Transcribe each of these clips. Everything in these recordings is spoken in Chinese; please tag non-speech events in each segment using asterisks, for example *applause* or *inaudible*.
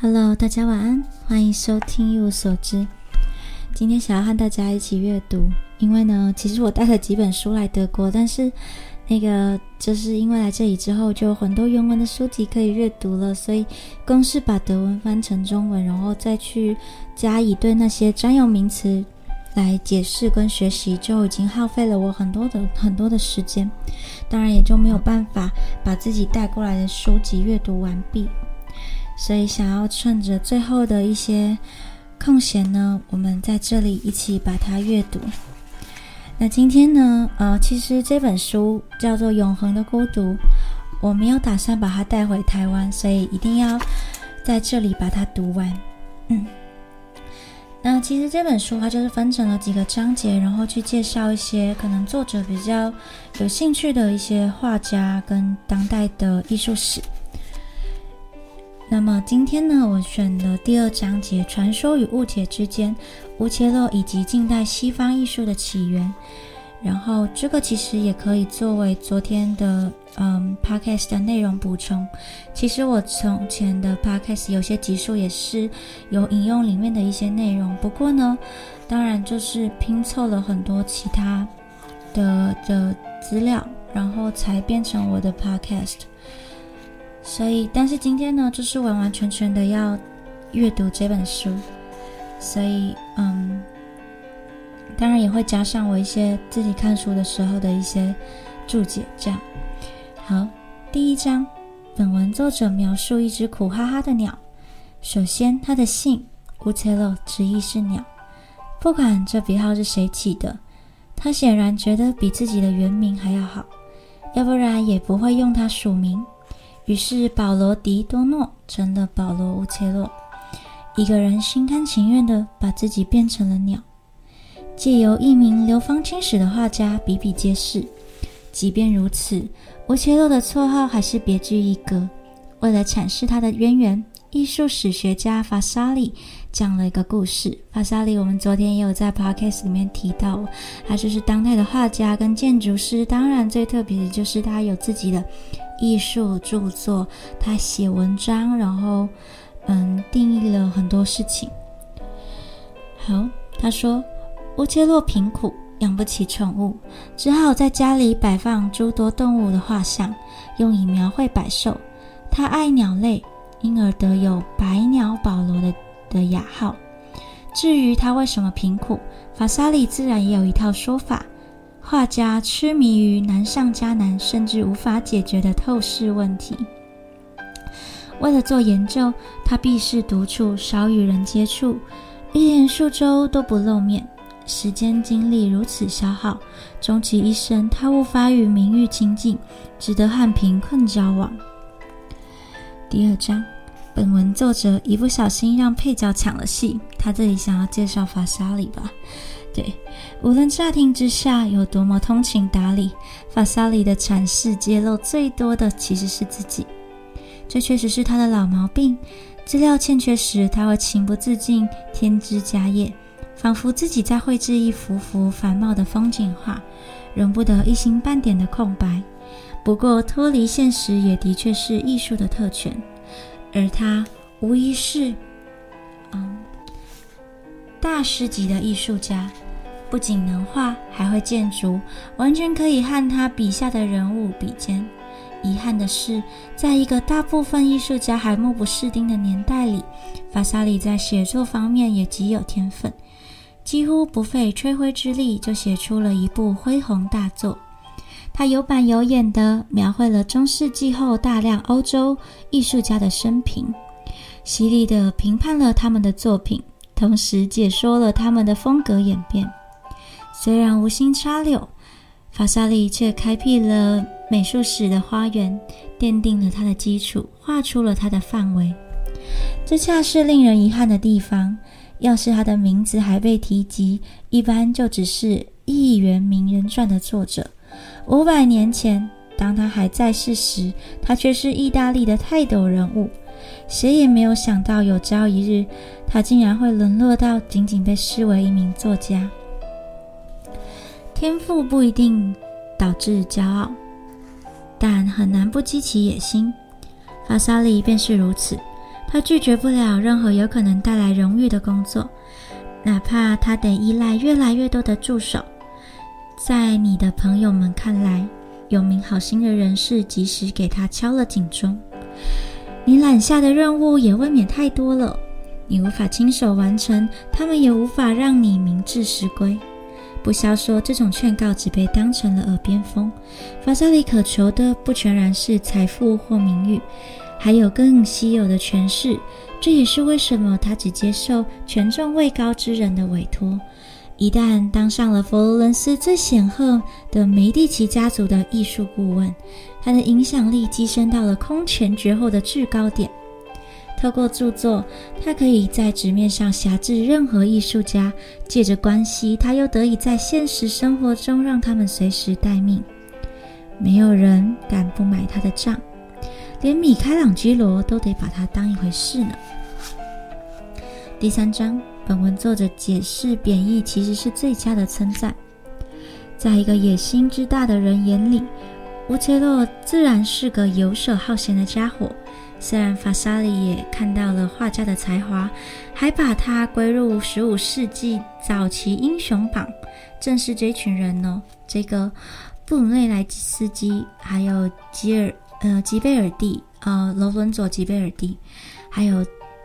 Hello，大家晚安，欢迎收听一无所知。今天想要和大家一起阅读，因为呢，其实我带了几本书来德国，但是那个就是因为来这里之后，就有很多原文的书籍可以阅读了，所以光是把德文翻成中文，然后再去加以对那些专有名词来解释跟学习，就已经耗费了我很多的 *laughs* 很多的时间，当然也就没有办法把自己带过来的书籍阅读完毕。所以，想要趁着最后的一些空闲呢，我们在这里一起把它阅读。那今天呢，呃，其实这本书叫做《永恒的孤独》，我没有打算把它带回台湾，所以一定要在这里把它读完。嗯，那其实这本书它就是分成了几个章节，然后去介绍一些可能作者比较有兴趣的一些画家跟当代的艺术史。那么今天呢，我选了第二章节《传说与误解之间》，乌切洛以及近代西方艺术的起源。然后这个其实也可以作为昨天的嗯 podcast 的内容补充。其实我从前的 podcast 有些集数也是有引用里面的一些内容，不过呢，当然就是拼凑了很多其他的的资料，然后才变成我的 podcast。所以，但是今天呢，就是完完全全的要阅读这本书，所以，嗯，当然也会加上我一些自己看书的时候的一些注解。这样，好，第一章，本文作者描述一只苦哈哈的鸟。首先，它的姓乌切洛，直译是鸟。不管这笔号是谁起的，他显然觉得比自己的原名还要好，要不然也不会用它署名。于是，保罗·迪多诺成了保罗·乌切洛。一个人心甘情愿地把自己变成了鸟，借由一名流芳青史的画家比比皆是。即便如此，乌切洛的绰号还是别具一格。为了阐释他的渊源，艺术史学家法沙利讲了一个故事。法沙利，我们昨天也有在 podcast 里面提到，他就是当代的画家跟建筑师。当然，最特别的就是他有自己的。艺术著作，他写文章，然后，嗯，定义了很多事情。好，他说，乌切洛贫苦，养不起宠物，只好在家里摆放诸多动物的画像，用以描绘百兽。他爱鸟类，因而得有“百鸟保罗”的的雅号。至于他为什么贫苦，法沙利自然也有一套说法。画家痴迷于难上加难，甚至无法解决的透视问题。为了做研究，他避世独处，少与人接触，一连数周都不露面。时间精力如此消耗，终其一生，他无法与名誉亲近，只得和贫困交往。第二章，本文作者一不小心让配角抢了戏，他这里想要介绍法沙里吧。对，无论乍听之下有多么通情达理，法沙里的阐释揭露最多的其实是自己。这确实是他的老毛病。资料欠缺时，他会情不自禁添枝加叶，仿佛自己在绘制一幅幅繁茂的风景画，容不得一星半点的空白。不过，脱离现实也的确是艺术的特权，而他无疑是，嗯，大师级的艺术家。不仅能画，还会建筑，完全可以和他笔下的人物比肩。遗憾的是，在一个大部分艺术家还目不识丁的年代里，法萨里在写作方面也极有天分，几乎不费吹灰之力就写出了一部恢宏大作。他有板有眼地描绘了中世纪后大量欧洲艺术家的生平，犀利地评判了他们的作品，同时解说了他们的风格演变。虽然无心插柳，法萨利却开辟了美术史的花园，奠定了它的基础，画出了它的范围。这恰是令人遗憾的地方。要是他的名字还被提及，一般就只是《一元名人传》的作者。五百年前，当他还在世时，他却是意大利的泰斗人物。谁也没有想到，有朝一日，他竟然会沦落到仅仅被视为一名作家。天赋不一定导致骄傲，但很难不激起野心。法萨利便是如此。他拒绝不了任何有可能带来荣誉的工作，哪怕他得依赖越来越多的助手。在你的朋友们看来，有名好心的人士及时给他敲了警钟。你揽下的任务也未免太多了，你无法亲手完成，他们也无法让你明智实归。不消说，这种劝告只被当成了耳边风。法萨利渴求的不全然是财富或名誉。还有更稀有的权势，这也是为什么他只接受权重位高之人的委托。一旦当上了佛罗伦斯最显赫的梅蒂奇家族的艺术顾问，他的影响力跻身到了空前绝后的制高点。透过著作，他可以在纸面上辖制任何艺术家；借着关系，他又得以在现实生活中让他们随时待命。没有人敢不买他的账。连米开朗基罗都得把它当一回事呢。第三章，本文作者解释贬义其实是最佳的称赞。在一个野心之大的人眼里，乌切洛自然是个游手好闲的家伙。虽然法沙里也看到了画家的才华，还把他归入十五世纪早期英雄榜。正是这群人呢，这个布鲁内莱斯基还有吉尔。呃，吉贝尔蒂，呃，罗伦佐·吉贝尔蒂，还有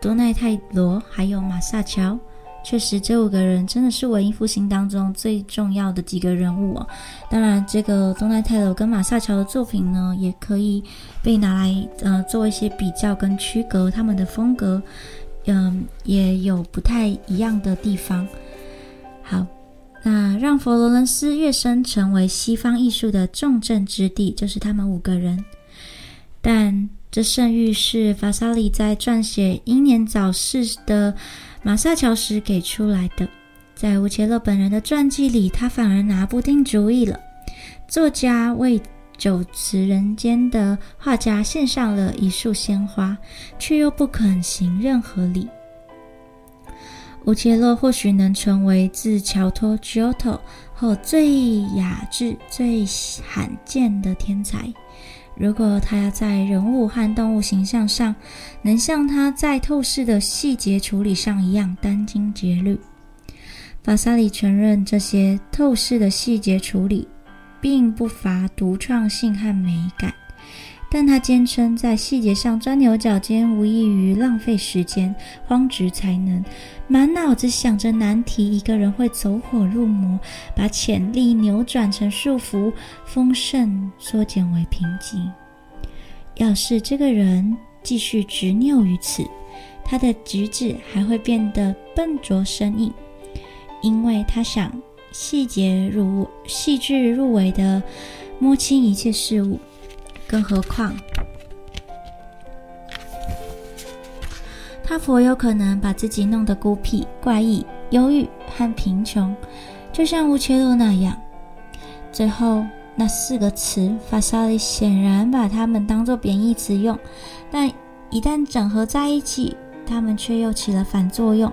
多奈泰罗，还有马萨乔，确实，这五个人真的是文艺复兴当中最重要的几个人物哦。当然，这个多奈泰罗跟马萨乔的作品呢，也可以被拿来呃做一些比较跟区隔，他们的风格，嗯，也有不太一样的地方。好，那让佛罗伦斯跃升成为西方艺术的重镇之地，就是他们五个人。但这盛誉是法萨里在撰写英年早逝的马萨乔时给出来的。在乌切勒本人的传记里，他反而拿不定主意了。作家为久辞人间的画家献上了一束鲜花，却又不肯行任何礼。乌切勒或许能成为自乔托 （Giotto） 后最雅致、最罕见的天才。如果他要在人物和动物形象上能像他在透视的细节处理上一样殚精竭虑，法萨里承认这些透视的细节处理并不乏独创性和美感。但他坚称，在细节上钻牛角尖无异于浪费时间、荒植才能，满脑子想着难题。一个人会走火入魔，把潜力扭转成束缚，丰盛缩减为瓶颈。要是这个人继续执拗于此，他的举止还会变得笨拙生硬，因为他想细节入细致入微的摸清一切事物。更何况，他颇有可能把自己弄得孤僻、怪异、忧郁和贫穷，就像乌切洛那样。最后那四个词，法萨利显然把它们当作贬义词用，但一旦整合在一起，它们却又起了反作用。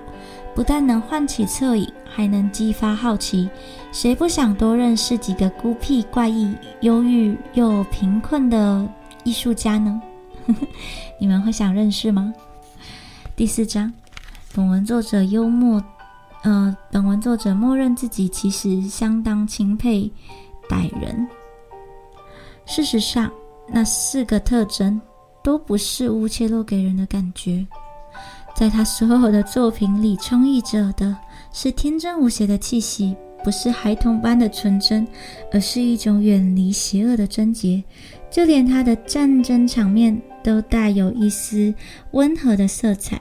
不但能唤起恻隐，还能激发好奇。谁不想多认识几个孤僻、怪异、忧郁又贫困的艺术家呢？*laughs* 你们会想认识吗？第四章，本文作者幽默，呃，本文作者默认自己其实相当钦佩歹人。事实上，那四个特征都不是乌切洛给人的感觉。在他所有的作品里，充溢着的是天真无邪的气息，不是孩童般的纯真，而是一种远离邪恶的贞洁。就连他的战争场面都带有一丝温和的色彩，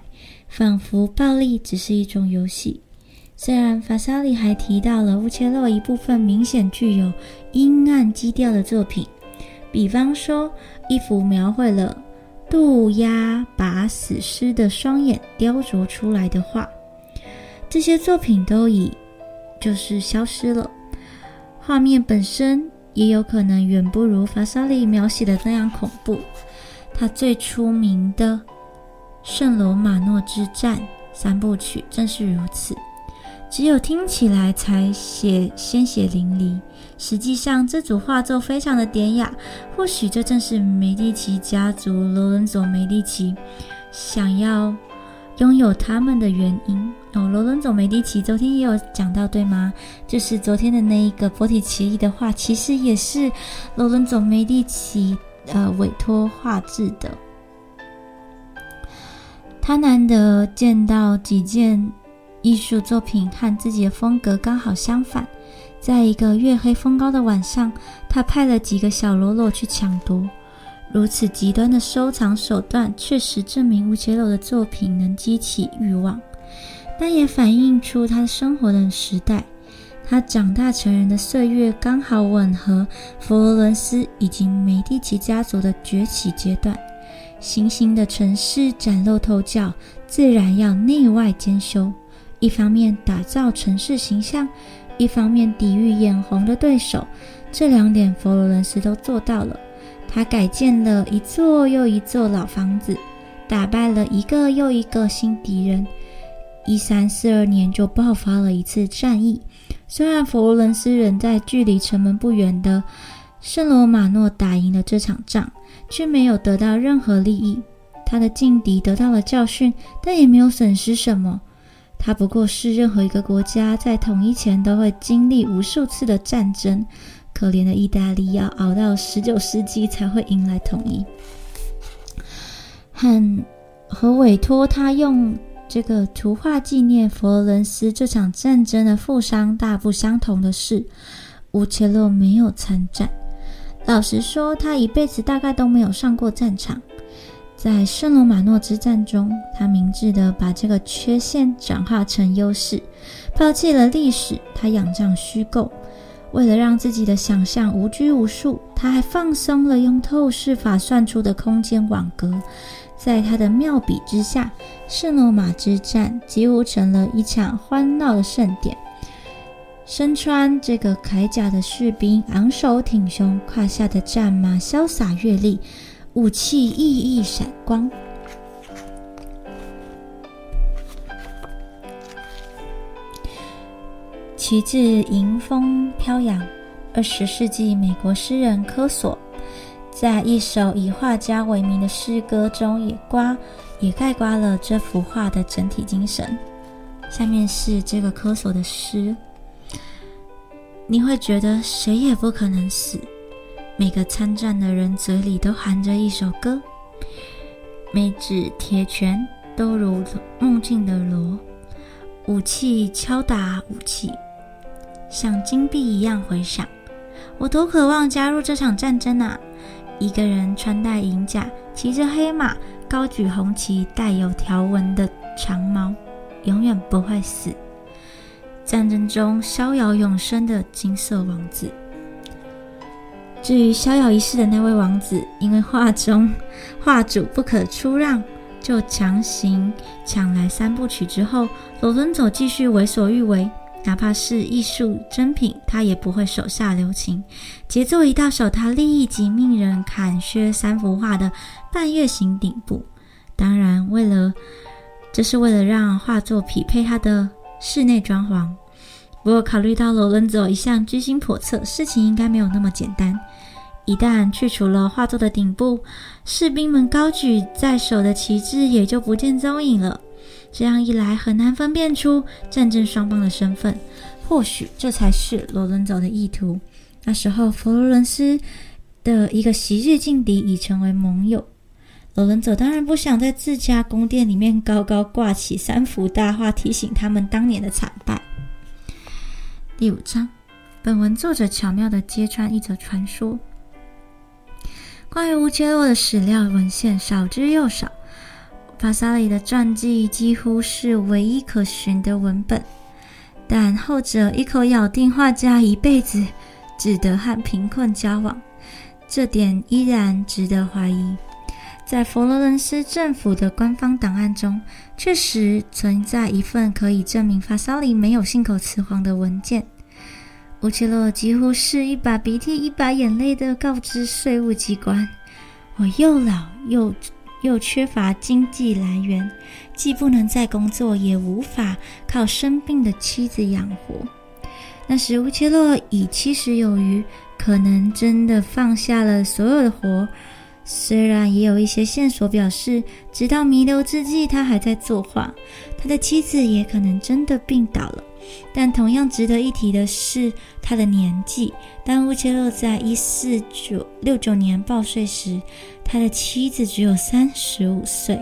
仿佛暴力只是一种游戏。虽然法沙里还提到了乌切洛一部分明显具有阴暗基调的作品，比方说一幅描绘了。渡鸦把死尸的双眼雕琢出来的画，这些作品都已就是消失了。画面本身也有可能远不如法萨利描写的那样恐怖。他最出名的《圣罗马诺之战》三部曲正是如此。只有听起来才血鲜血淋漓，实际上这组画作非常的典雅。或许这正是梅蒂奇家族罗伦佐·梅蒂奇想要拥有他们的原因哦。罗伦佐·梅蒂奇昨天也有讲到，对吗？就是昨天的那一个波提奇利的画，其实也是罗伦佐·梅蒂奇呃委托画制的。他难得见到几件艺术作品和自己的风格刚好相反。在一个月黑风高的晚上，他派了几个小喽啰去抢夺。如此极端的收藏手段，确实证明乌切洛的作品能激起欲望，但也反映出他生活的时代。他长大成人的岁月刚好吻合佛罗伦斯以及美第奇家族的崛起阶段。新兴的城市崭露头角，自然要内外兼修。一方面打造城市形象。一方面抵御眼红的对手，这两点佛罗伦斯都做到了。他改建了一座又一座老房子，打败了一个又一个新敌人。一三四二年就爆发了一次战役，虽然佛罗伦斯人在距离城门不远的圣罗马诺打赢了这场仗，却没有得到任何利益。他的劲敌得到了教训，但也没有损失什么。他不过是任何一个国家在统一前都会经历无数次的战争。可怜的意大利要熬到十九世纪才会迎来统一。和和委托他用这个图画纪念佛罗伦斯这场战争的富商大不相同的是，乌切洛没有参战。老实说，他一辈子大概都没有上过战场。在圣罗马诺之战中，他明智地把这个缺陷转化成优势，抛弃了历史，他仰仗虚构。为了让自己的想象无拘无束，他还放松了用透视法算出的空间网格。在他的妙笔之下，圣罗马之战几乎成了一场欢闹的盛典。身穿这个铠甲的士兵昂首挺胸，胯下的战马潇洒跃丽。武器熠熠闪光，旗帜迎风飘扬。二十世纪美国诗人科索在一首以画家为名的诗歌中，也刮也概括了这幅画的整体精神。下面是这个科索的诗：你会觉得谁也不可能死。每个参战的人嘴里都含着一首歌，每指铁拳都如梦境的锣，武器敲打武器，像金币一样回响。我多渴望加入这场战争啊！一个人穿戴银甲，骑着黑马，高举红旗，带有条纹的长矛，永远不会死。战争中逍遥永生的金色王子。至于逍遥一世的那位王子，因为画中画主不可出让，就强行抢来三部曲之后，罗伦佐继续为所欲为，哪怕是艺术珍品，他也不会手下留情。杰作一到手，他立即命人砍削三幅画的半月形顶部。当然，为了这是为了让画作匹配他的室内装潢。不过，考虑到罗伦佐一向居心叵测，事情应该没有那么简单。一旦去除了画作的顶部，士兵们高举在手的旗帜也就不见踪影了。这样一来，很难分辨出战争双方的身份。或许这才是罗伦佐的意图。那时候，佛罗伦斯的一个昔日劲敌已成为盟友。罗伦佐当然不想在自家宫殿里面高高挂起三幅大画，提醒他们当年的惨败。第五章，本文作者巧妙地揭穿一则传说。关于乌切洛的史料文献少之又少，法沙里的传记几乎是唯一可寻的文本。但后者一口咬定画家一辈子只得和贫困交往，这点依然值得怀疑。在佛罗伦斯政府的官方档案中，确实存在一份可以证明法沙里没有信口雌黄的文件。乌切洛几乎是一把鼻涕一把眼泪的告知税务机关：“我又老又又缺乏经济来源，既不能再工作，也无法靠生病的妻子养活。”那时乌切洛已七十有余，可能真的放下了所有的活，虽然也有一些线索表示，直到弥留之际，他还在作画。他的妻子也可能真的病倒了。但同样值得一提的是他的年纪。当乌切洛在一四九六九年报税时，他的妻子只有三十五岁。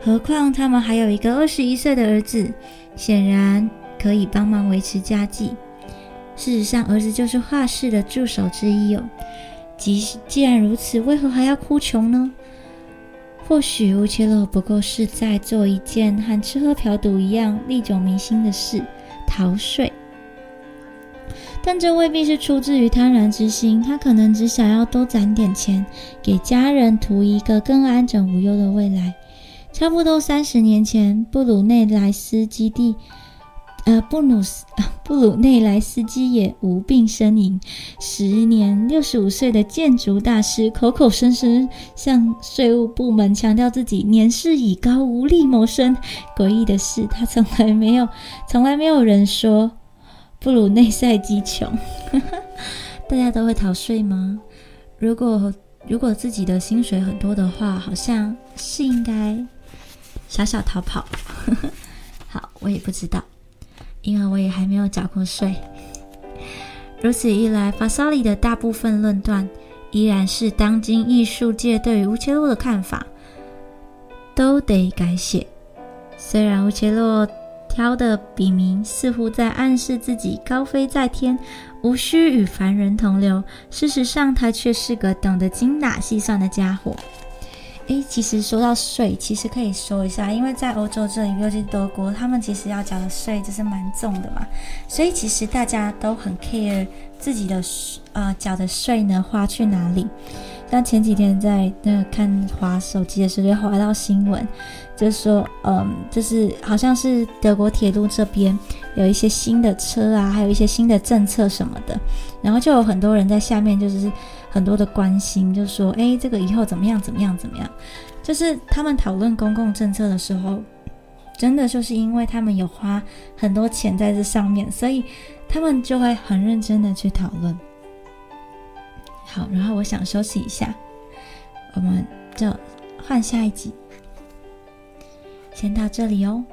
何况他们还有一个二十一岁的儿子，显然可以帮忙维持家计。事实上，儿子就是画室的助手之一哦。既既然如此，为何还要哭穷呢？或许乌切洛不过是在做一件和吃喝嫖赌一样历久弥新的事——逃税。但这未必是出自于贪婪之心，他可能只想要多攒点钱，给家人图一个更安枕无忧的未来。差不多三十年前，布鲁内莱斯基地。呃，布鲁斯 *laughs* 布鲁内莱斯基也无病呻吟。十年六十五岁的建筑大师口口声声向税务部门强调自己年事已高，无力谋生。诡异的是，他从来没有，从来没有人说不如内塞基穷。*laughs* 大家都会逃税吗？如果如果自己的薪水很多的话，好像是应该小小逃跑。*laughs* 好，我也不知道。因为我也还没有缴过税，如此一来，法萨里的大部分论断依然是当今艺术界对于乌切洛的看法，都得改写。虽然乌切洛挑的笔名似乎在暗示自己高飞在天，无需与凡人同流，事实上他却是个懂得精打细算的家伙。诶，其实说到税，其实可以说一下，因为在欧洲这里，尤其德国，他们其实要缴的税就是蛮重的嘛，所以其实大家都很 care 自己的呃缴的税呢花去哪里。但前几天在那看滑手机的时候，就滑到新闻，就是说，嗯，就是好像是德国铁路这边有一些新的车啊，还有一些新的政策什么的，然后就有很多人在下面就是。很多的关心，就说：“哎，这个以后怎么样？怎么样？怎么样？”就是他们讨论公共政策的时候，真的就是因为他们有花很多钱在这上面，所以他们就会很认真的去讨论。好，然后我想休息一下，我们就换下一集，先到这里哦。